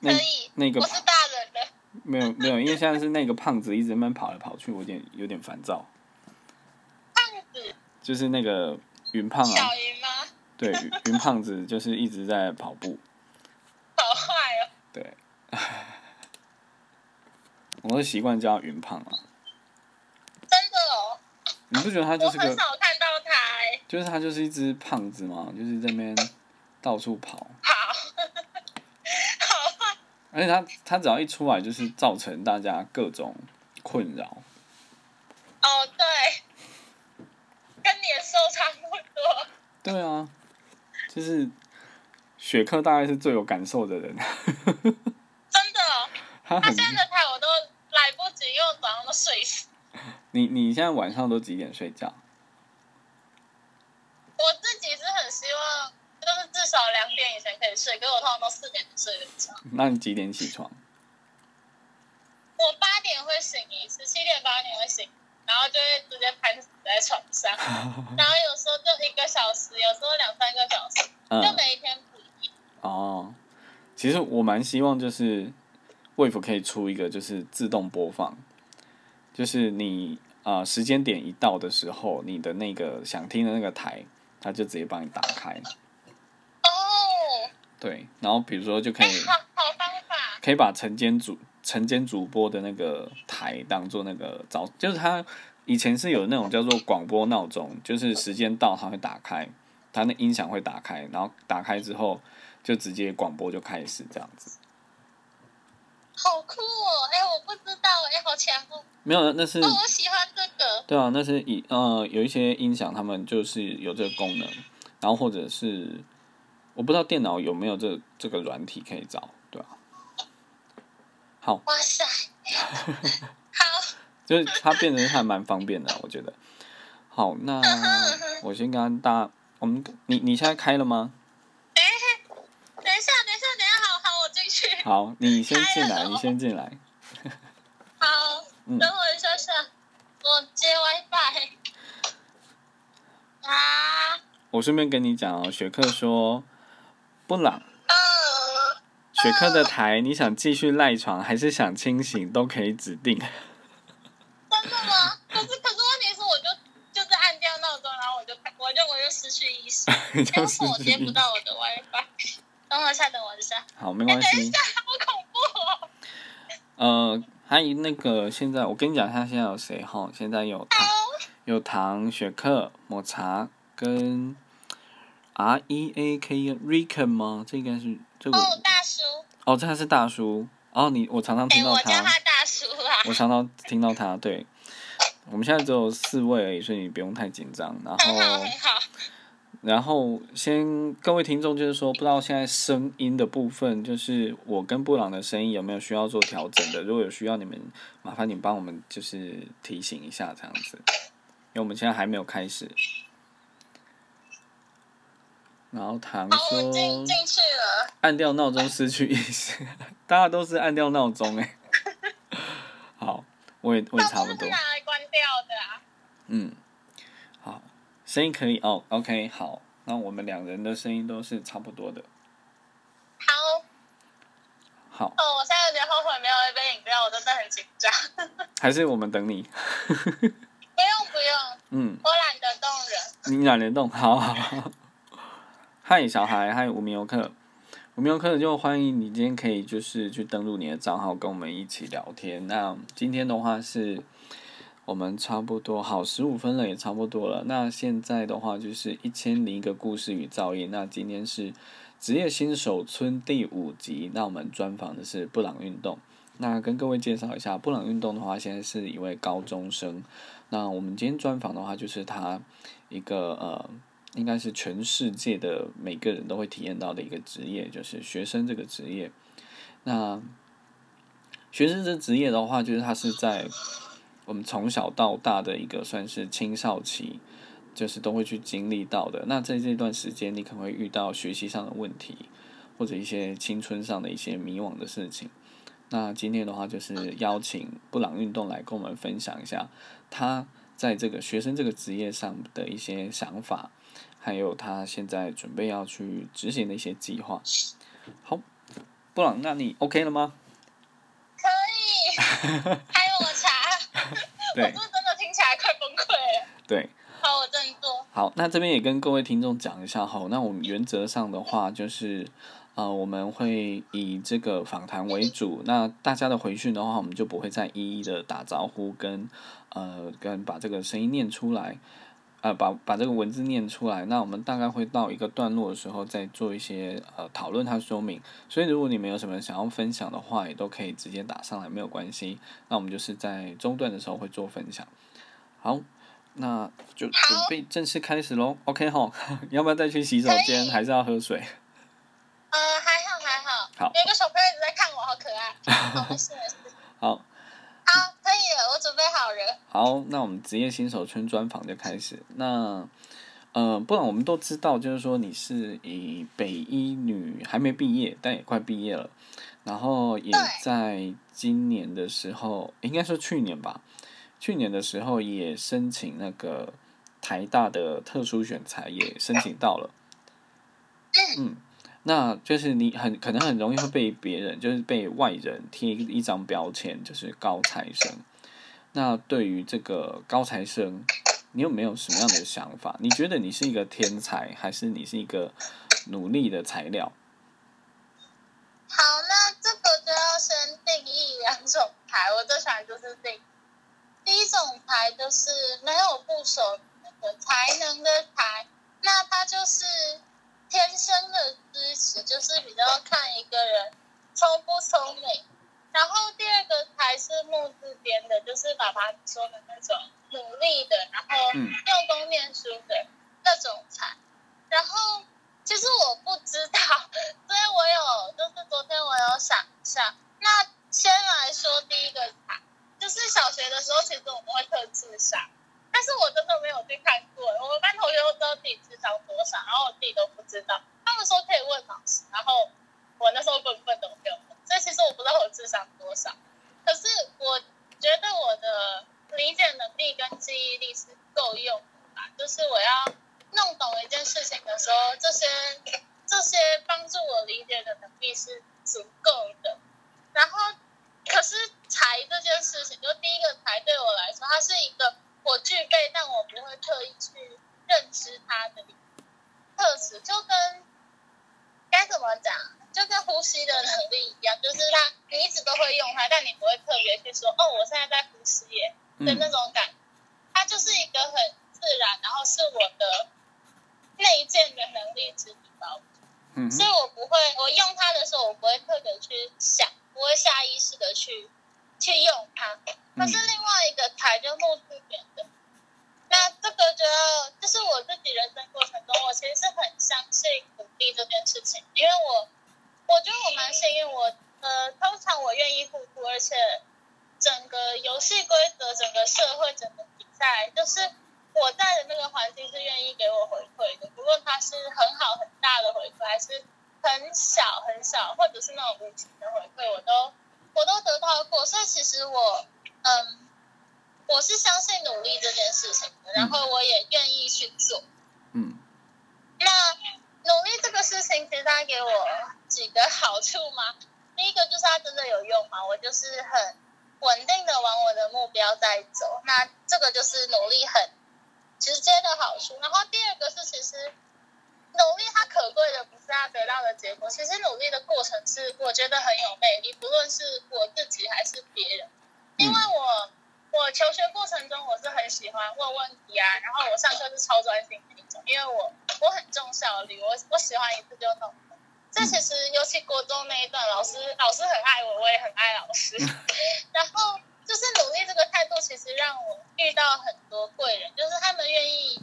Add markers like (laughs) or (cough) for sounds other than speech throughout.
那可以，那个我是大人了。没有没有，因为现在是那个胖子一直在那跑来跑去，我有点有点烦躁。(laughs) 胖子，就是那个云胖啊，小云吗？(laughs) 对，云云胖子就是一直在跑步，好坏哦。对，(laughs) 我都习惯叫他云胖啊。真的哦，你不觉得他就是个，很少看到他哎。就是他就是一只胖子嘛？就是在那边到处跑，而且他他只要一出来，就是造成大家各种困扰。哦对，跟年兽差不多。对啊，就是雪克大概是最有感受的人，真的哦，(laughs) 他现在的台我都来不及，因为我早上都睡死。你你现在晚上都几点睡觉？我自己是很希望，就是至少两点以前可以睡，可是我通常都四点睡得着。那你几点起床？我八点会醒一次，七点八点会醒，然后就会直接拍死在床上，(laughs) 然后有时候就一个小时，有时候两三个小时，就嗯，每一天不一样。哦，其实我蛮希望就是 Wave 可以出一个就是自动播放，就是你呃时间点一到的时候，你的那个想听的那个台，它就直接帮你打开。哦，对，然后比如说就可哎、以好好方法，可以把晨间主晨间主播的那个台当做那个早，就是他以前是有那种叫做广播闹钟，就是时间到它会打开，它那音响会打开，然后打开之后就直接广播就开始这样子。好酷哦！哎、我不知道，哎、好前锋。没有，那是哦，我喜欢这个。对啊，那是以呃有一些音响他们就是有这个功能，然后或者是我不知道电脑有没有这这个软体可以找，对吧、好，哇塞，(laughs) 好，就是它变得还蛮方便的，我觉得。好，那我先跟大家，我们你你现在开了吗？等一下，等一下，等一下，好好，我进去。好，你 (laughs) 先进来，你先进来。好，(laughs) 嗯等我一下下，我接 WiFi。啊，我顺便跟你讲哦，雪克说，布朗，呃，雪克的台，你想继续赖床还是想清醒，都可以指定。(laughs) 真的吗？可是可是问题是，我就就是按掉闹钟，然后我就我就我就失去意识，因 (laughs) 为就是我接不到我的 WiFi。等我一下，等我一下。好，没哎，关系等一下。，好恐怖哦！呃，阿姨那个现在我跟你讲，他现在有谁哈？现在有糖，有糖、雪克、抹茶跟 R E A K Rican 吗？这应该是这个哦，大叔，哦，这他是大叔。哦，你我常常哎，听到他，我叫他大叔啊。我常常听到他。对，我们现在只有四位而已，所以你不用太紧张。然后很好。然后先各位听众就是说，不知道现在声音的部分，就是我跟布朗的声音有没有需要做调整的？如果有需要，你们麻烦你帮我们就是提醒一下这样子，因为我们现在还没有开始。然后唐好，我说进进去了。按掉闹钟失去意识，(laughs) 大家都是按掉闹钟哎。(laughs) 好，我也我也差不多是。拿来关掉的啊。嗯，好，声音可以哦，OK，好，那我们两人的声音都是差不多的。好，好，哦，我现在有点后悔没有一杯饮料，我真的很紧张。(laughs) 还是我们等你。不用不用，嗯，我懒得动人。你懒得动，好好好。嗨，小孩，嗨，无名游客，无名游客就欢迎你今天可以就是去登录你的账号，跟我们一起聊天。那今天的话是，我们差不多好十五分了，也差不多了。那现在的话就是一千零一个故事与噪音。那今天是职业新手村第五集，那我们专访的是布朗运动。那跟各位介绍一下，布朗运动的话，现在是一位高中生。那我们今天专访的话，就是他一个呃，应该是全世界的每个人都会体验到的一个职业，就是学生这个职业。那学生这职业的话，就是他是在我们从小到大的一个算是青少期，就是都会去经历到的。那在这段时间，你可能会遇到学习上的问题，或者一些青春上的一些迷惘的事情。那今天的话，就是邀请布朗运动来跟我们分享一下他在这个学生这个职业上的一些想法，还有他现在准备要去执行的一些计划。好，布布朗，那你 OK 了吗？可以，还有我查，(laughs) 我对是真的听起来快崩溃了。对，好，我振作。好，那这边也跟各位听众讲一下哈，那我们原则上的话就是，呃，我们会以这个访谈为主，那大家的回讯的话，我们就不会再一一的打招呼跟呃跟把这个声音念出来，呃把把这个文字念出来，那我们大概会到一个段落的时候再做一些呃讨论和说明，所以如果你们有什么想要分享的话，也都可以直接打上来，没有关系，那我们就是在中段的时候会做分享，好。那就准备正式开始喽，OK 哈？(laughs) 要不要再去洗手间，还是要喝水？呃，还好还好。好有一个小朋友一直在看我，好可爱。好，没事没事。(laughs) 好，可以了，我准备好了。好，那我们职业新手村专访就开始。那呃，不然我们都知道，就是说你是以北医女还没毕业，但也快毕业了，然后也在今年的时候，应该说去年吧，去年的时候也申请那个台大的特殊选材，也申请到了。嗯，那就是你很可能很容易会被别人，就是被外人贴一张标签，就是高材生。那对于这个高材生，你有没有什么样的想法？你觉得你是一个天才，还是你是一个努力的材料？好，那这个就要先定义两种牌，我最喜欢就是定。第一种牌就是没有部首那个才能的牌，那它就是天生的支持，就是比较看一个人聪不聪明。然后第二个才是木字边的，就是爸爸说的那种努力的，然后用功念书的那种才。然后其实我不知道，(laughs) 所以我有就是昨天我有想一下。那先来说第一个牌，就是小学的时候，其实我们会特智商，但是我真的没有去看过。我们班同学都知道自己智商多少，然后我自己都不知道。他们说可以问老师，然后我那时候笨笨的我没有问，所以其实我不知道我智商多少。可是我觉得我的理解能力跟记忆力是够用的吧，就是我要弄懂一件事情的时候，这些这些帮助我理解的能力是足够的。然后，可是财这件事情，就第一个财对我来说，它是一个我具备，但我不会特意去认知它的特质，就跟该怎么讲，就跟呼吸的能力一样，就是它你一直都会用它，但你不会特别去说，哦，我现在在呼吸耶的那嗯种感觉，它就是一个很自然，然后是我的内建的能力之一吧。嗯所以我不会，我用它的时候，我不会特别去想，不会下意识的去去用它。可是另外一个台就木字边的，那这个就要就是我自己人生过程中，我其实是很相信努力这件事情，因为我我觉得我蛮幸运，我呃通常我愿意付出，而且整个游戏规则、整个社会、整个比赛，就是我在的那个环境是愿意给我回馈的，不论它是很好很大的回馈，还是很小很小，或者是那种无情的回馈，我都我都得到过。所以其实我嗯，我是相信努力这件事情的，然后我也愿意去做。嗯那努力这个事情，其实它给我几个好处嘛。(laughs) 第一个就是它真的有用嘛，我就是很稳定的往我的目标在走，那这个就是努力很直接的好处。然后第二个是，其实努力它可贵的不是它得到的结果，其实努力的过程是我觉得很有魅力，不论是我自己还是别人，因为我。我求学过程中，我是很喜欢问问题啊，然后我上课是超专心的那种，因为我我很重效率，我我喜欢一次就弄。这其实尤其国中那一段，老师老师很爱我，我也很爱老师。(laughs) 然后就是努力这个态度，其实让我遇到很多贵人，就是他们愿意，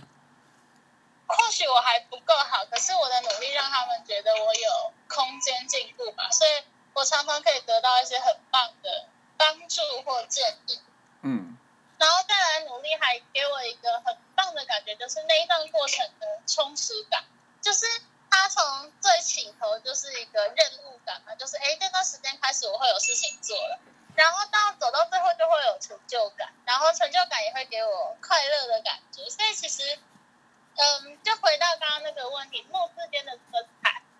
或许我还不够好，可是我的努力让他们觉得我有空间进步吧，所以我常常可以得到一些很棒的帮助或建议。然后再来努力，还给我一个很棒的感觉，就是那一段过程的充实感，就是它从最起头就是一个任务感嘛，就是哎，这段时间开始我会有事情做了，然后到走到最后就会有成就感，然后成就感也会给我快乐的感觉，所以其实，嗯，就回到刚刚那个问题，木字边的这个，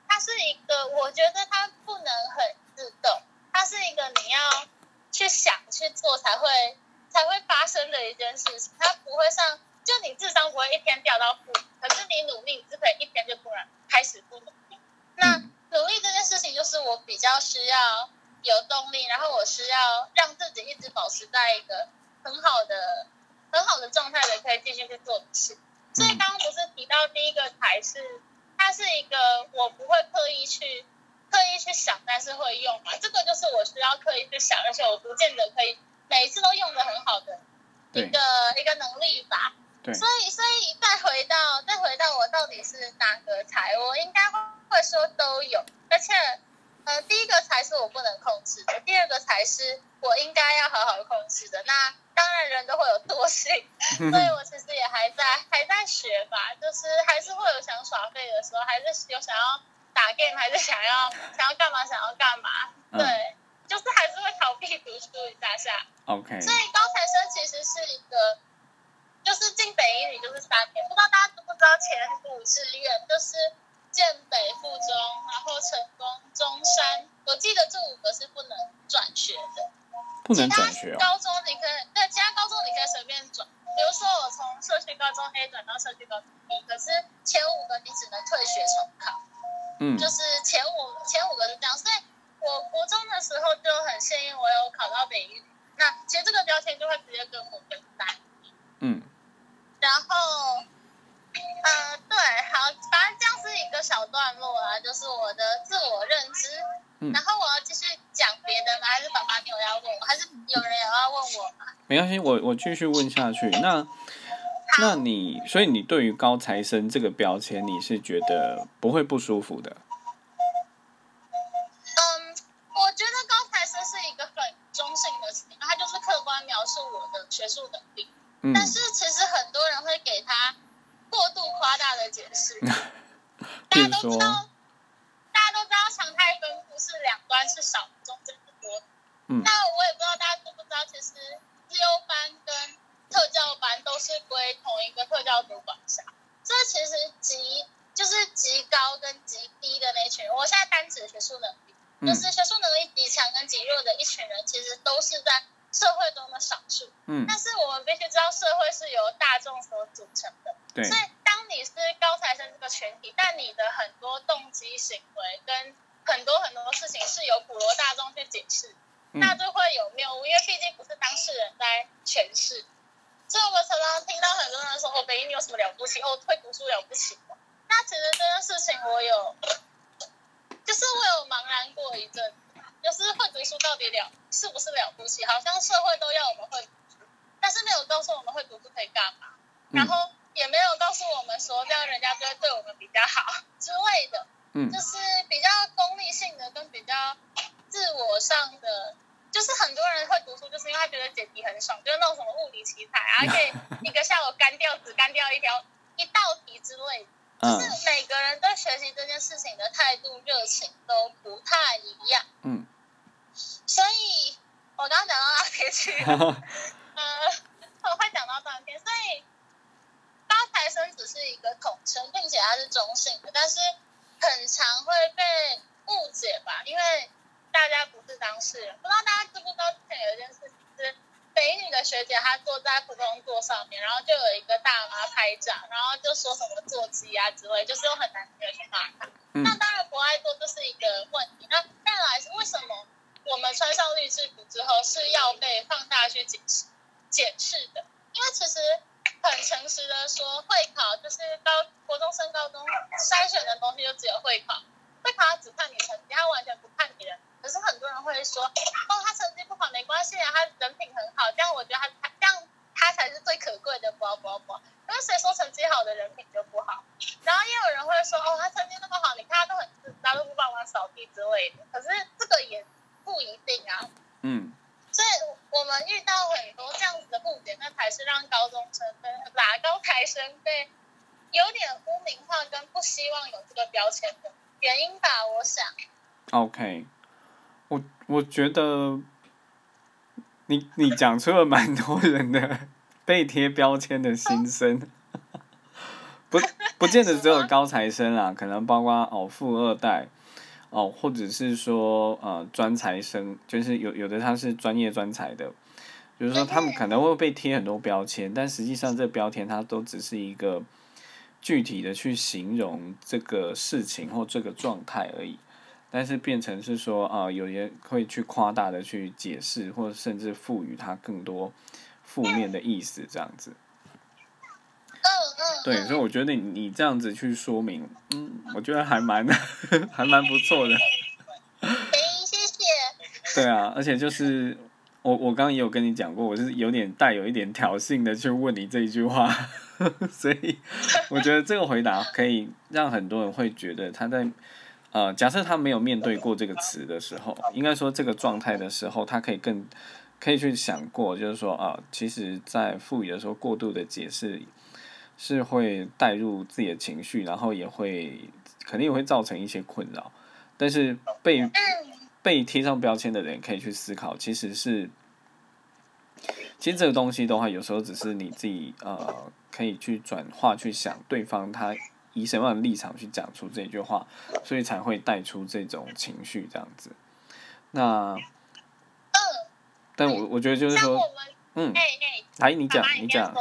它是一个，我觉得它不能很自动，它是一个你要去想去做才会才会发生的一件事情，它不会像就你智商不会一天掉到负，可是你努力你是可以一天就突然开始不努力。那努力这件事情就是我比较需要有动力，然后我需要让自己一直保持在一个很好的很好的状态的，可以继续去做的事。所以刚刚不是提到第一个才是，它是一个我不会刻意去刻意去想，但是会用嘛。这个就是我需要刻意去想，而且我不见得可以每一次都用一个一个能力吧。对。所以所以再回到再回到我到底是哪个才，我应该会说都有，而且呃第一个才是我不能控制的，第二个才是我应该要好好控制的。那当然人都会有惰性，(laughs) 所以我其实也还在还在学吧，就是还是会有想耍废的时候，还是有想要打 game，还是想要想要干嘛想要干嘛，对，就是还是会逃避读书一下下。OK。所以高材生其实是一个，就是进北一女就是三年，不知道大家知不知道前五志愿就是建北附中，然后成功中山，我记得这五个是不能转学的。不能转学哦。高中你可以，对，其他高中你可以随便转。比如说我从社区高中 A 转到社区高中 B，可是前五个你只能退学重考。嗯。就是前五前五个是这样，所以我国中的时候就很幸运，我有考到北一。那其实这个标签就会直接跟我分担。嗯。然后，呃，对，好，反正这样是一个小段落啊，就是我的自我认知。然后我要继续讲别的吗？还是爸爸你有要问我？还是有人有要问我吗？没关系，我我继续问下去。那那你所以你对于高材生这个标签，你是觉得不会不舒服的？嗯。但是其实很多人会给他过度夸大的解释。(laughs) 大家都知道。大家都知道常态分布是两端是少，中间是多。嗯。那我也不知道大家知不知道，其实自优班跟特教班都是归同一个特教组管辖。这其实极就是极高跟极低的那群人，我现在单指学术能力，就是学术能力极强跟极弱的一群人，其实都是在社会中的少数。嗯。但是我们必须知道，社会是由大众所组成的。对。所以当。你是高材生这个群体，但你的很多动机、行为跟很多很多事情是由普罗大众去解释，那就会有谬误，因为毕竟不是当事人在诠释。所以我们常常听到很多人说：“哦，北英你有什么了不起？哦，会读书了不起。”那其实这件事情我有，就是我有茫然过一阵，就是会读书到底了是不是了不起？好像社会都要我们会读书，但是没有告诉我们会读书可以干嘛。然后。也没有告诉我们说这样人家就会对我们比较好 (laughs) 之类的，嗯，就是比较功利性的跟比较自我上的，就是很多人会读书，就是因为他觉得解题很爽，就是那种什么物理奇才啊，(laughs) 可以一个下午干掉只干掉一条一道题之类，就是每个人对学习这件事情的态度热情都不太一样，嗯，所以我刚刚讲到哪里去？(laughs) 呃，我会讲到断片，所以。高材生只是一个统称，并且它是中性的，但是很常会被误解吧？因为大家不是当事人，不知道大家知不知道之前有一件事情是北女的学姐她坐在普通座上面，然后就有一个大妈拍照，然后就说什么座机啊之类，就是用很难听的去骂她。那当然不爱做就是一个问题。那再来是为什么我们穿上律师服之后是要被放大去检视检视的？因为其实。很诚实的说，会考就是高国中升高中筛选的东西就只有会考，会考他只看你成绩，他完全不看你人。可是很多人会说，哦，他成绩不好没关系啊，他人品很好，这样我觉得他这样他才是最可贵的，不不不，因为谁说成绩好的人品就不好？然后也有人会说，哦，他成绩那么好，你看他都很自他都不帮忙扫地之类的。可是这个也不一定啊。嗯。所以我们遇到很多这样子的误解，那才是让高中生跟哪高材生被有点污名化，跟不希望有这个标签的原因吧。我想。OK，我我觉得你你讲出了蛮多人的 (laughs) 被贴标签的心声，不 (laughs) 不见得只有高材生啦，可能包括哦富二代。哦，或者是说呃专才生，就是有有的他是专业专才的，比如说他们可能会被贴很多标签，但实际上这标签它都只是一个具体的去形容这个事情或这个状态而已。但是变成是说啊，有人会去夸大的去解释，或者甚至赋予它更多负面的意思，这样子。对，所以我觉得你你这样子去说明，嗯，我觉得还蛮 (laughs) 还蛮不错的。谢谢。对啊，而且就是我我刚刚也有跟你讲过，我是有点带有一点挑衅的去问你这一句话，(laughs) 所以我觉得这个回答可以让很多人会觉得他在。呃，假设他没有面对过这个词的时候，应该说这个状态的时候，他可以更可以去想过，就是说啊，其实，在赋予的时候，过度的解释是会带入自己的情绪，然后也会肯定也会造成一些困扰。但是被被贴上标签的人可以去思考，其实是其实这个东西的话，有时候只是你自己呃可以去转化去想对方他。以什么样的立场去讲出这句话，所以才会带出这种情绪这样子。那，嗯，但我我觉得就是说，嗯，来你讲，你讲，(laughs) 好，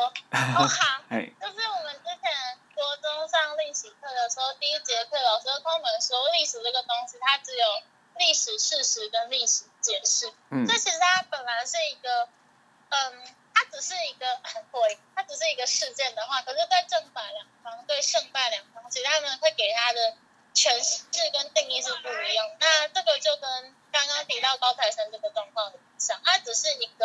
哎，就是我们之前国中上历史课的时候，第一节课老师跟我们说，历史这个东西它只有历史事实跟历史解释，嗯，这其实它本来是一个，嗯。它只是一个 (laughs) 对，它只是一个事件的话，可是在正反两方，对胜败两方，其实他们会给他的诠释跟定义是不一样。那这个就跟刚刚提到高材生这个状况很像，它只是一个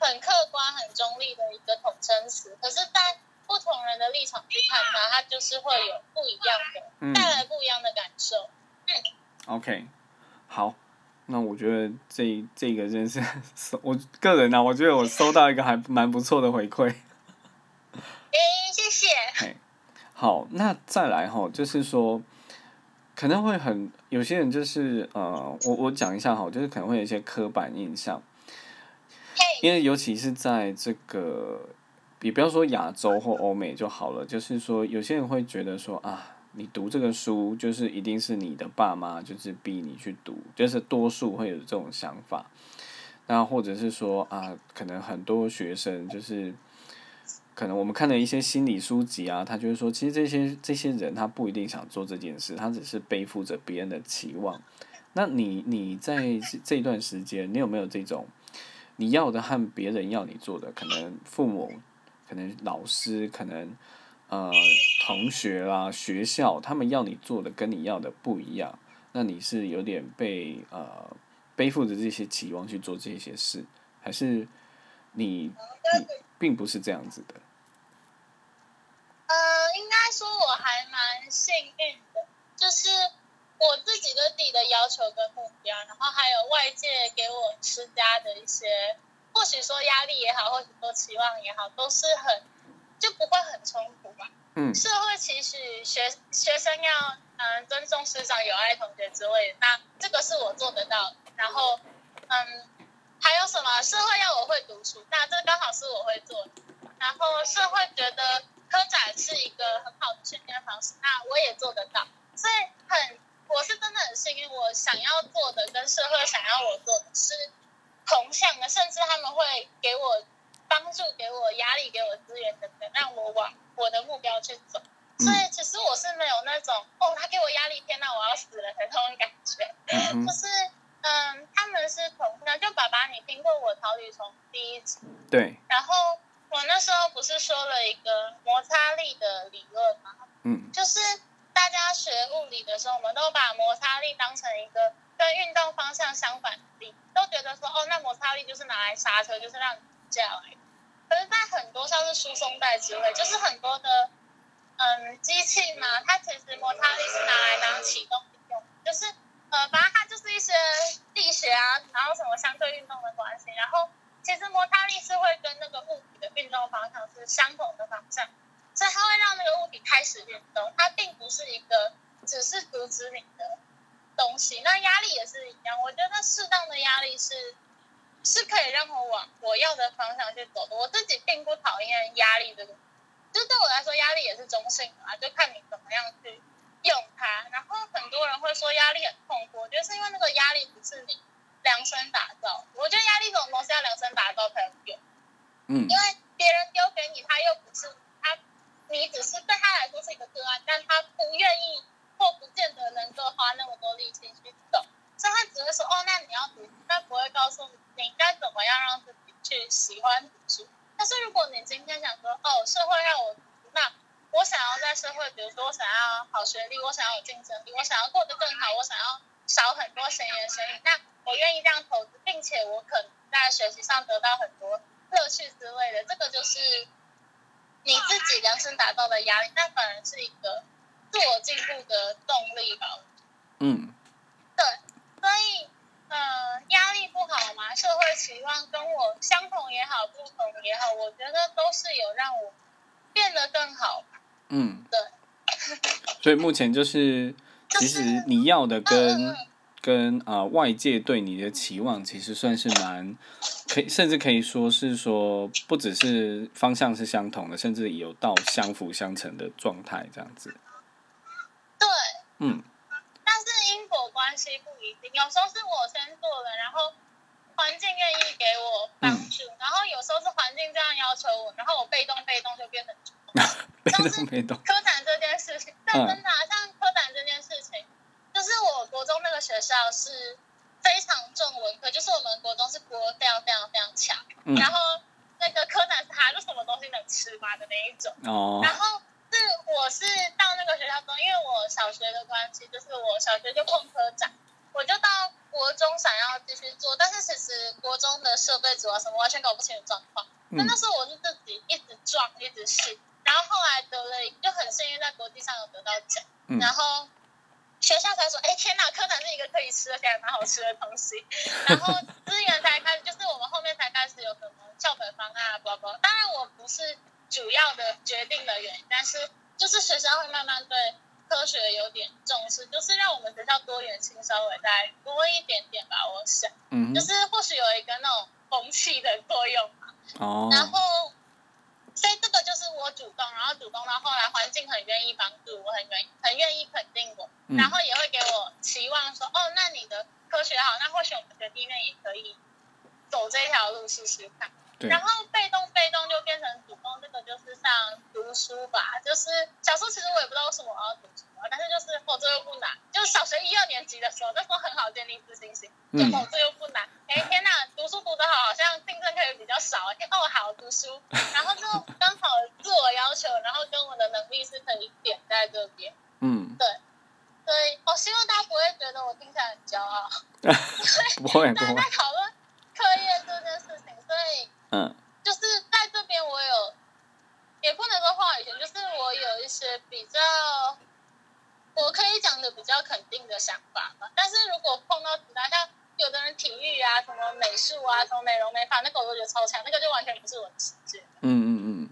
很客观、很中立的一个统称词，可是，在不同人的立场去看它，它就是会有不一样的，带来不一样的感受。嗯，OK，好。那我觉得这这个真是 (laughs) 我个人呢，我觉得我收到一个还蛮不错的回馈。(laughs) 哎，谢谢。好，那再来哈，就是说可能会很有些人就是呃，我我讲一下哈，就是可能会有一些刻板印象，因为尤其是在这个，也不要说亚洲或欧美就好了，就是说有些人会觉得说啊。你读这个书，就是一定是你的爸妈就是逼你去读，就是多数会有这种想法。那或者是说啊，可能很多学生就是，可能我们看了一些心理书籍啊，他就是说，其实这些这些人他不一定想做这件事，他只是背负着别人的期望。那你你在这段时间，你有没有这种你要的和别人要你做的，可能父母，可能老师，可能。呃，同学啦，学校他们要你做的跟你要的不一样，那你是有点被呃背负着这些期望去做这些事，还是你你并不是这样子的？呃，应该说我还蛮幸运的，就是我自己对自己的要求跟目标，然后还有外界给我施加的一些，或许说压力也好，或许说期望也好，都是很。就不会很冲突吧？嗯，社会期许学学生要嗯尊重师长、友爱同学之类，那这个是我做得到。然后嗯，还有什么？社会要我会读书，那这刚好是我会做。然后社会觉得科展是一个很好的训练方式，那我也做得到。所以很，我是真的很幸运，我想要做的跟社会想要我做的是同向的，甚至他们会给我。帮助给我压力，给我资源等等，让我往我的目标去走。所以其实我是没有那种哦，他给我压力，天哪，我要死了的那种感觉。就是嗯，他们是同那就爸爸，你听过我逃离从第一集？对。然后我那时候不是说了一个摩擦力的理论吗？嗯。就是大家学物理的时候，我们都把摩擦力当成一个跟运动方向相反的力，都觉得说哦，那摩擦力就是拿来刹车，就是让你下来。可是，在很多像是输送带之类，就是很多的嗯机器嘛，它其实摩擦力是拿来当启动用，就是呃，反正它就是一些力学啊，然后什么相对运动的关系，然后其实摩擦力是会跟那个物体的运动方向是相同的方向，所以它会让那个物体开始运动，它并不是一个只是阻止你的东西。那压力也是一样，我觉得适当的压力是。是可以让我往我要的方向去走的。我自己并不讨厌压力这个，就对我来说，压力也是中性的啊，就看你怎么样去用它。然后很多人会说压力很痛苦，我觉得是因为那个压力不是你量身打造。我觉得压力这种东西要量身打造才有用。嗯因为别人丢给你，他又不是他，你只是对他来说是一个个案，但他不愿意或不见得能够花那么多力气去懂，所以他只会说哦，那你要读书，但不会告诉你你应该怎么样让自己去喜欢读书。但是如果你今天想说哦，社会让我读书，那我想要在社会，比如说我想要好学历，我想要有竞争力，我想要过得更好，我想要少很多闲言闲语，那我愿意这样投资，并且我可能在学习上得到很多乐趣之类的，这个就是你自己量身打造的压力，那反而是一个自我进步的动力吧。嗯对，所以呃，压力不好嘛，社会期望跟我相同也好，不同也好，我觉得都是有让我变得更好。嗯，对，(laughs) 所以目前就是，其实你要的嗯跟嗯。跟啊、呃外界对你的期望，其实算是蛮可以，甚至可以说是说，不只是方向是相同的，甚至有到相辅相成的状态这样子。对，嗯关系不一定，有时候是我先做的，然后环境愿意给我帮助，然后有时候是环境这样要求我，然后我被动被动就变成主动。(laughs) 被动被动，科展这件事情，但真的、啊、像科展这件事情，就是我国中那个学校是非常重文科，就是我们国中是国非常非常非常强，嗯然后那个科展是它就什么东西能吃吗的那一种。哦然后是我是到那个学校中，因为我小学的关系，就是我小学就碰科长，我就到国中想要继续做，但是其实国中的设备组啊什么完全搞不清楚状况。那嗯那时候我是自己一直撞，一直试，然后后来得了，就很幸运在国际上有得到奖，嗯然后学校才说，哎天哪，柯南是一个可以吃而且还蛮好吃的东西，(laughs) 然后资源才开始，就是我们后面才开始有什么校本方案啊，包包。当然我不是主要的决定的原因，但是就是学校会慢慢对科学有点重视，就是让我们学校多元性稍微再多一点点吧，我想，嗯就是或许有一个那种风气的作用嘛。哦然后，所以这个就是我主动，然后主动到后来环境很愿意帮助我，很愿意很愿意肯定我，嗯然后也会给我期望说，哦，那你的科学好，那或许我们学弟妹也可以走这条路试试看。对然后被动被动就变成主动，这个就是像读书吧，就是小时候其实我也不知道为什么我要读书啊，但是就是否则又不难，就是小学一二年级的时候，那时候很好建立自信心，就嗯否则又不难。哎、天哪，读书读得好，好像竞争可以比较少。哎、哦，好读书，然后就刚好自我要求，然后跟我的能力是可以点在这边，嗯，所以我希望大家不会觉得我听起来很骄傲，(laughs) (laughs) 不会不会大家在，讨论课业这件事情，所以。嗯就是在这边我有，也不能说话语权，就是我有一些比较，我可以讲的比较肯定的想法嘛。但是如果碰到其他像有的人体育啊、什么美术啊、什么美容美发，那个我都觉得超强，那个就完全不是我的世界。嗯嗯嗯，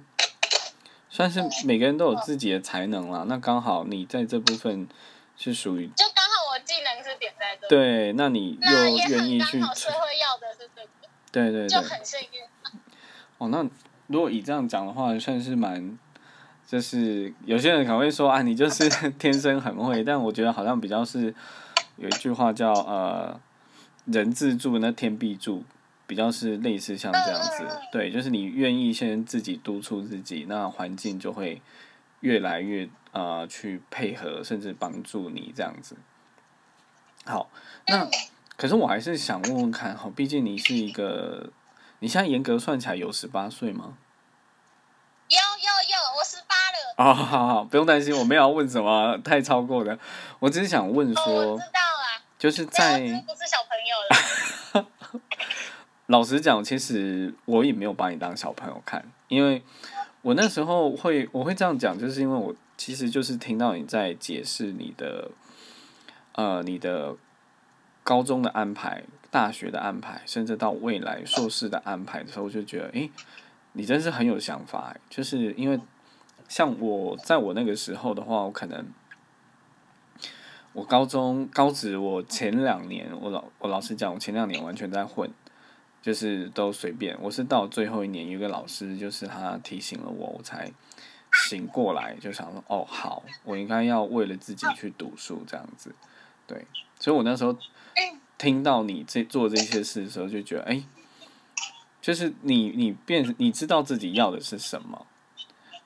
算是每个人都有自己的才能啦。那刚好你在这部分是属于就刚好我技能是点在这，，对，那你又那也愿意去很刚好社会要的是这个，对对对，就很幸运。哦，那如果以这样讲的话，算是蛮，就是有些人可能会说啊，你就是 (laughs) 天生很会，但我觉得好像比较是有一句话叫呃，人自助那天必助，比较是类似像这样子。对，就是你愿意先自己督促自己，那环境就会越来越呃去配合，甚至帮助你这样子。好，那嗯。可是我还是想问问看哈，毕竟你是一个，你现在严格算起来有十八岁吗？有有有，我十八了。哦，好好，不用担心，我没有要问什么太超过的，我只是想问哦，我说知，道啦，就是在不是小朋友了。(laughs) 老实讲，其实我也没有把你当小朋友看，因为我那时候会我会这样讲，就是因为我其实就是听到你在解释你的呃你的高中的安排、大学的安排，甚至到未来硕士的安排的时候，我就觉得，诶，你真是很有想法，就是因为像我在我那个时候的话，我可能。我高中高职，我前两年，我老我老实讲，我前两年完全在混，就是都随便。我是到最后一年，有一个老师，就是他提醒了我，我才醒过来，就想说，哦，好，我应该要为了自己去读书这样子。对，所以我那时候听到你这做这些事的时候，就觉得，哎、就是你你变你知道自己要的是什么，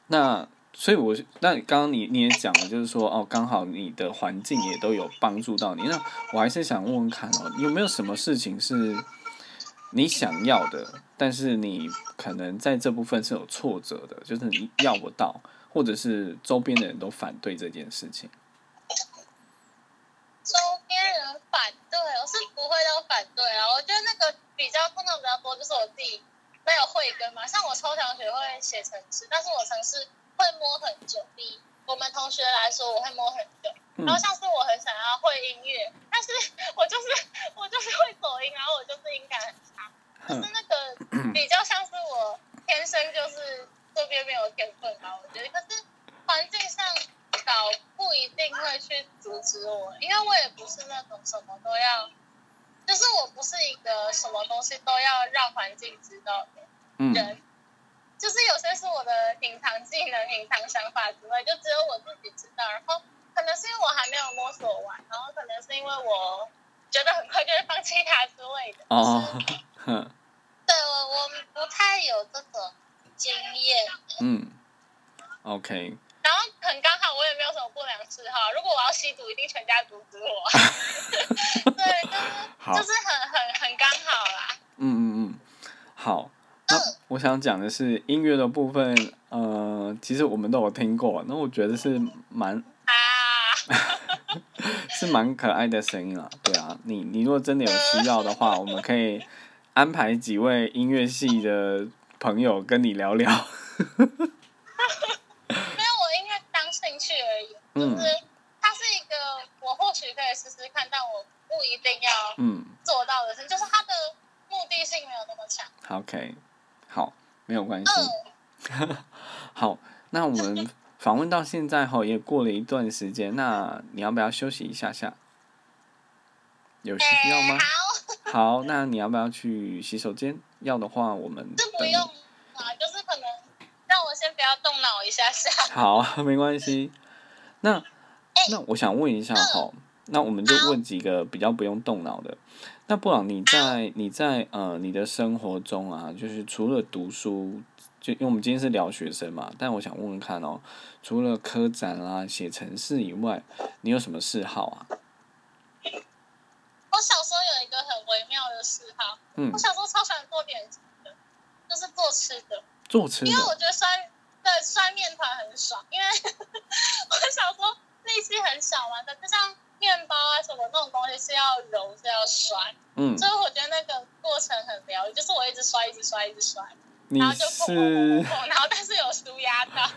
那所以我那刚刚你你也讲了，就是说哦，刚好你的环境也都有帮助到你。那我还是想问问看哦，有没有什么事情是你想要的，但是你可能在这部分是有挫折的，就是你要不到，或者是周边的人都反对这件事情。反对，我是不会到反对啊。我觉得那个比较碰到比较多，就是我自己没有慧根嘛。像我抽象学会写程式，但是我程式会摸很久。比我们同学来说，我会摸很久。然后像是我很想要会音乐，但是我就是我就是会走音，然后我就是音感很差。就是那个比较像是我天生就是这边没有天分吧，我觉得。可是什么都要，就是我不是一个什么东西都要让环境知道的人，就是有些是我的隐藏技能、隐藏想法之类，就只有我自己知道。然后可能是因为我还没有摸索完，然后可能是因为我觉得很快就会放弃它之类的。哦，对我我不太有这种经验。嗯，OK。然后很刚好，我也没有什么不良嗜好。如果我要吸毒，一定全家阻止我。(laughs) 对，就是就是很很很刚好啦。嗯嗯嗯，好。那我想讲的是音乐的部分，呃，其实我们都有听过，那我觉得是蛮啊，(laughs) 是蛮可爱的声音啊。对啊，你你如果真的有需要的话，我们可以安排几位音乐系的朋友跟你聊聊。(laughs) 就是它是一个我或许可以试试看，但我不一定要嗯做到的事，就是它的目的性没有那么强。OK，好，没有关系。(laughs) 好，那我们访问到现在后也过了一段时间，那你要不要休息一下下？有需要吗？好。(laughs) 好，那你要不要去洗手间？要的话，我们这不用啊，就是可能让我先不要动脑一下下。好，没关系。那那我想问一下哈，那我们就问几个比较不用动脑的。那布朗，你在你在呃你的生活中啊，就是除了读书，就因为我们今天是聊学生嘛，但我想问问看哦，除了科展啦、写程式以外，你有什么嗜好啊？我小时候有一个很微妙的嗜好，嗯，我小时候超喜欢做点心的，就是做吃的，做吃的，因为我觉得酸。对，摔面团很爽，因为 (laughs) 我小时候力气很小嘛，就像面包啊什么那种东西是要揉是要摔，嗯，所以我觉得那个过程很疗愈，就是我一直摔，一直摔，一直摔，然后就砰砰砰砰，然后但是有舒压到，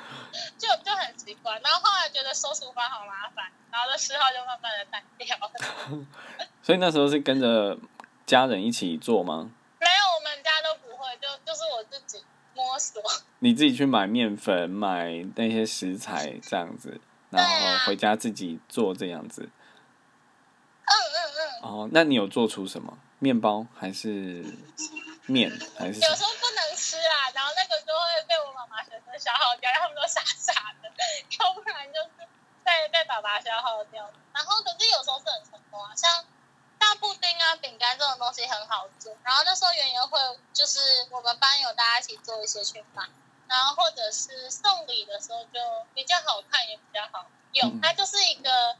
就就很奇怪，然后后来觉得收厨房好麻烦，然后这嗜好就慢慢的淡掉。(laughs) 所以那时候是跟着家人一起做吗？没有，我们家都不会，就就是我自己。摸索，你自己去买面粉，买那些食材这样子，然后回家自己做这样子。嗯嗯嗯。哦，那你有做出什么面包还是面还是？有时候不能吃啊，然后那个就会被我妈妈学生消耗掉，他们都傻傻的，(laughs) 要不然就是被被爸爸消耗掉。然后可是有时候是很成功啊，像。大布丁啊、饼干这种东西很好做，然后那时候园游会就是我们班有大家一起做一些去卖，然后或者是送礼的时候就比较好看也比较好用。它就是一个，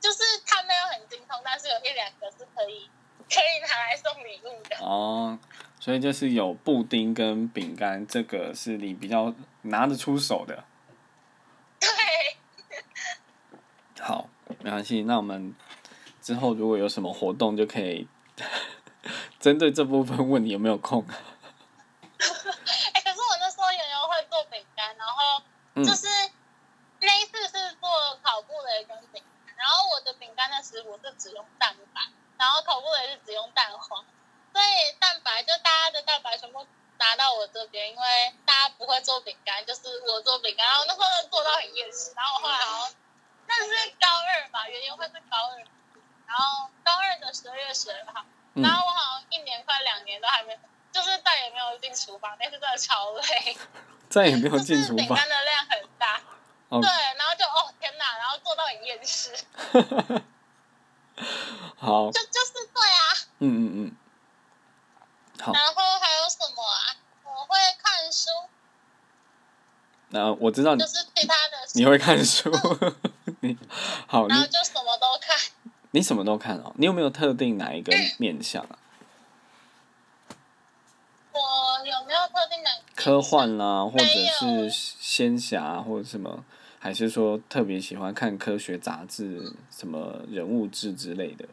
就是它没有很精通，但是有一两个是可以可以拿来送礼物的。哦，所以就是有布丁跟饼干，这个是你比较拿得出手的。对。好，没关系，那我们。之后如果有什么活动，就可以 (laughs) 针对这部分问你有没有空。哎，可是我那时候也有会做饼干，然后就是那一次是做烤布雷跟饼干，然后我的饼干的食谱是只用蛋白，然后烤布雷是只用蛋黄，所以蛋白就大家的蛋白全部拿到我这边，因为大家不会做饼干，就是我做饼干，然后那时候做到很厌世，然后我后来好像那是高二吧，原因会是高二。然后高二的十二月十二号，然后我好像一年快两年都还没，就是再也没有进厨房，那次真的超累，再也没有进厨房。饼干的量很大。对，然后就哦天哪，然后做到很厌世。(laughs) 好。就就是对啊。嗯嗯嗯。好。然后还有什么啊？我会看书。那我知道你。就是其他的。你会看书。(laughs) 你好。然后就什么都看。你什么都看哦？你有没有特定哪一个面相啊？我有没有特定的科幻啦，或者是仙侠，或者什么，还是说特别喜欢看科学杂志，什么人物志之类的？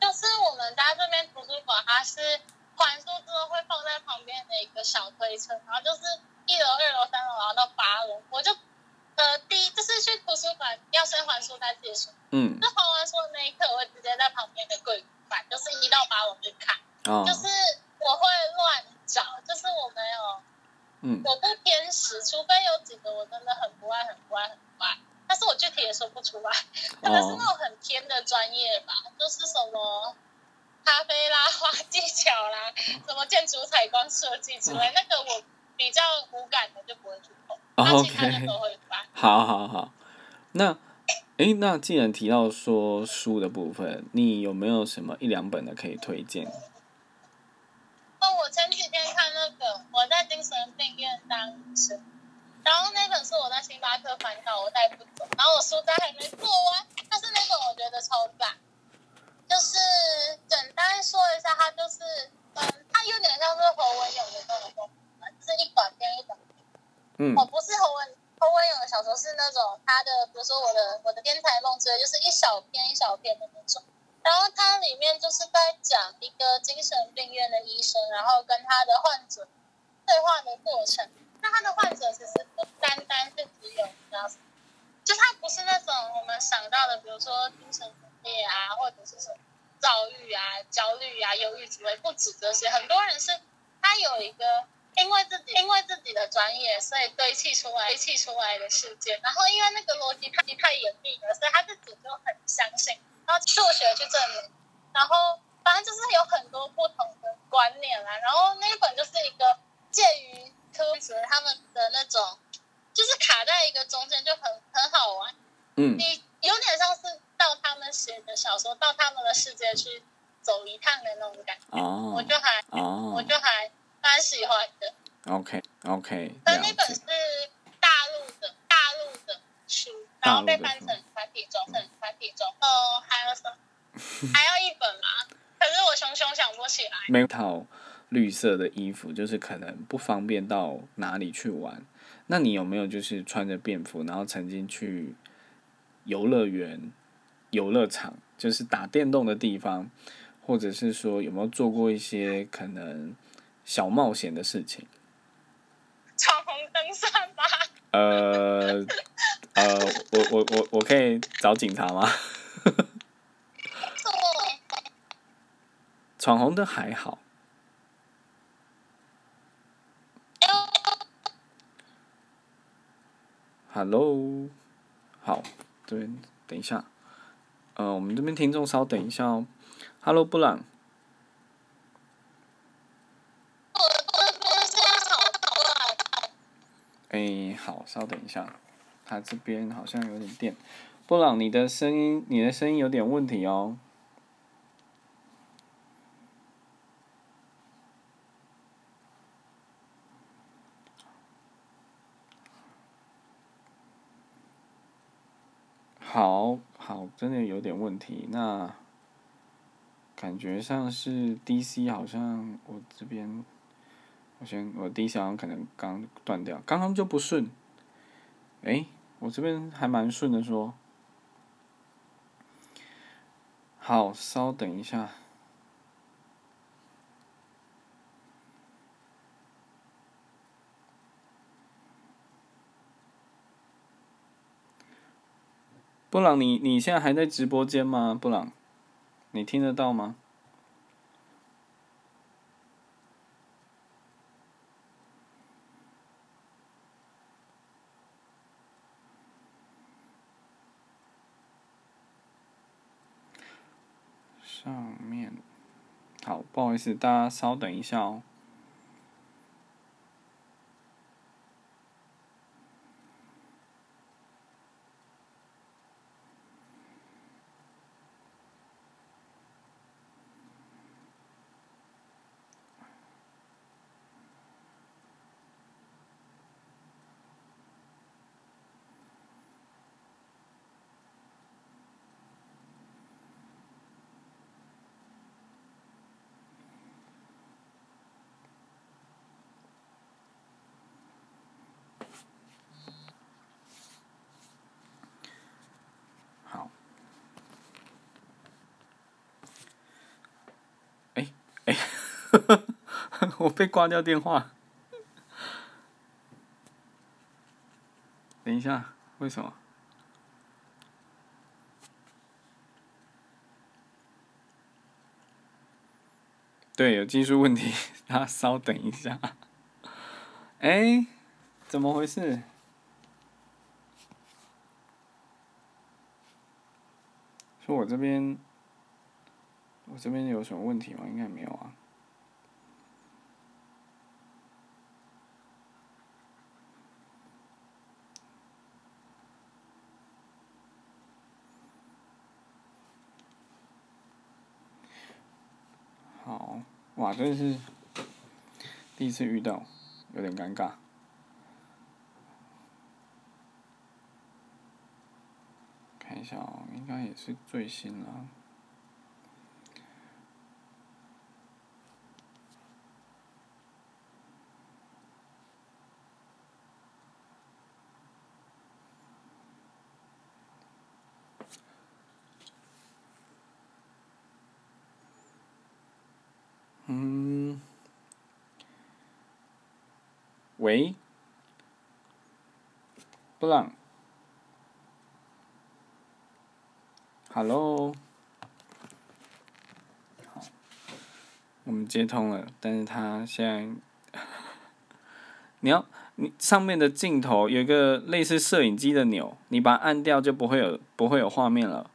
就是我们家这边图书馆，它是还书之后会放在旁边的一个小推车，然后就是一楼、二楼、三楼，然后到八楼，我就呃第一就是去图书馆要先还书再借书，嗯，那还完书的那一刻，我会直接在旁边的柜板，就是一到八楼去看，哦，就是我会乱找，就是我没有嗯，我不偏食，除非有几个我真的很不爱、很不爱、很不爱，但是我具体也说不出来，可能是那种很偏的专业吧，就是什么咖啡啦、花技巧啦、什么建筑采光设计之类，那个我比较无感的就不会去碰，那其他的 OK 都会翻。好好好。那，诶，那既然提到说书的部分，你有没有什么一两本的可以推荐？哦，我前几天看那个我在精神病院当医生，然后那本是我在星巴克翻到，我带不走，然后我书单还没做完，但是那本我觉得超赞，就是简单说一下，它就是有点像是侯文勇的那种风格，就是一短篇一短篇。嗯我不是侯文侯文勇的小说，是那种他的，比如说我的我的天才梦之类，就是一小篇一小篇的那种。然后它里面就是在讲一个精神病院的医生，然后跟他的患者对话的过程。那他的患者其实不单单是只有你知道就他不是那种我们想到的，比如说精神分裂啊，或者是什么躁郁啊、焦虑啊、忧郁之类，不止这些。很多人是他有一个因为自己因为自己的专业，所以堆砌出来堆砌出来的事件，然后因为那个逻辑太太严密了，所以他自己就很相信，然后数学去证明，然后反正就是有很多不同的观念啦。然后那一本就是一个介于科学他们的那种，就是卡在一个中间，就很很好玩。嗯你有点像是到他们写的小说，到他们的世界去走一趟的那种感觉，哦我就还哦我就还蛮喜欢的。，OK OK，了可是那本是。大陆的大陆的书，然后被翻成繁体中，成繁体中。哦，还有什么？(laughs) 还要一本吗？可是我熊熊想不起来。没有套绿色的衣服，就是可能不方便到哪里去玩。那你有没有就是穿着便服，然后曾经去游乐园、游乐场，就是打电动的地方，或者是说有没有做过一些可能小冒险的事情？(laughs) 闯红灯算吗？呃 (laughs) 呃，我我我我可以找警察吗？(laughs) 闯红灯还好，Hello，好，对等一下，呃，我们这边听众稍等一下哦。Hello，布朗，哎，好，稍等一下，他这边好像有点电。布朗，你的声音，你的声音有点问题哦。好好，真的有点问题。那感觉像是 DC，好像我这边，我先我 DC 好像可能刚断掉，刚刚就不顺。哎，我这边还蛮顺的说。好，稍等一下。布朗，你你现在还在直播间吗？布朗，你听得到吗？上面，好，不好意思，大家稍等一下哦。我被挂掉电话。等一下，为什么？对，有技术问题，大家稍等一下。哎，怎么回事？说我这边，我这边有什么问题吗？应该没有啊。好，哇，真是第一次遇到，有点尴尬。看一下哦，应该也是最新了。喂，布朗，Hello，我们接通了，但是他现在，你要你上面的镜头有一个类似摄影机的钮，你把它按掉就不会有不会有画面了，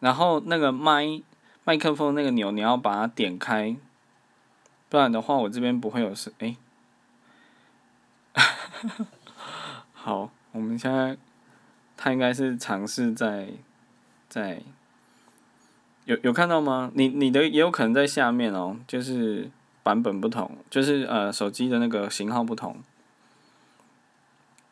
然后那个麦。麦克风那个钮，你要把它点开，不然的话，我这边不会有事。哎，(laughs) 好，我们现在他应该是尝试在在有有看到吗？你你的也有可能在下面哦，就是版本不同，就是呃手机的那个型号不同，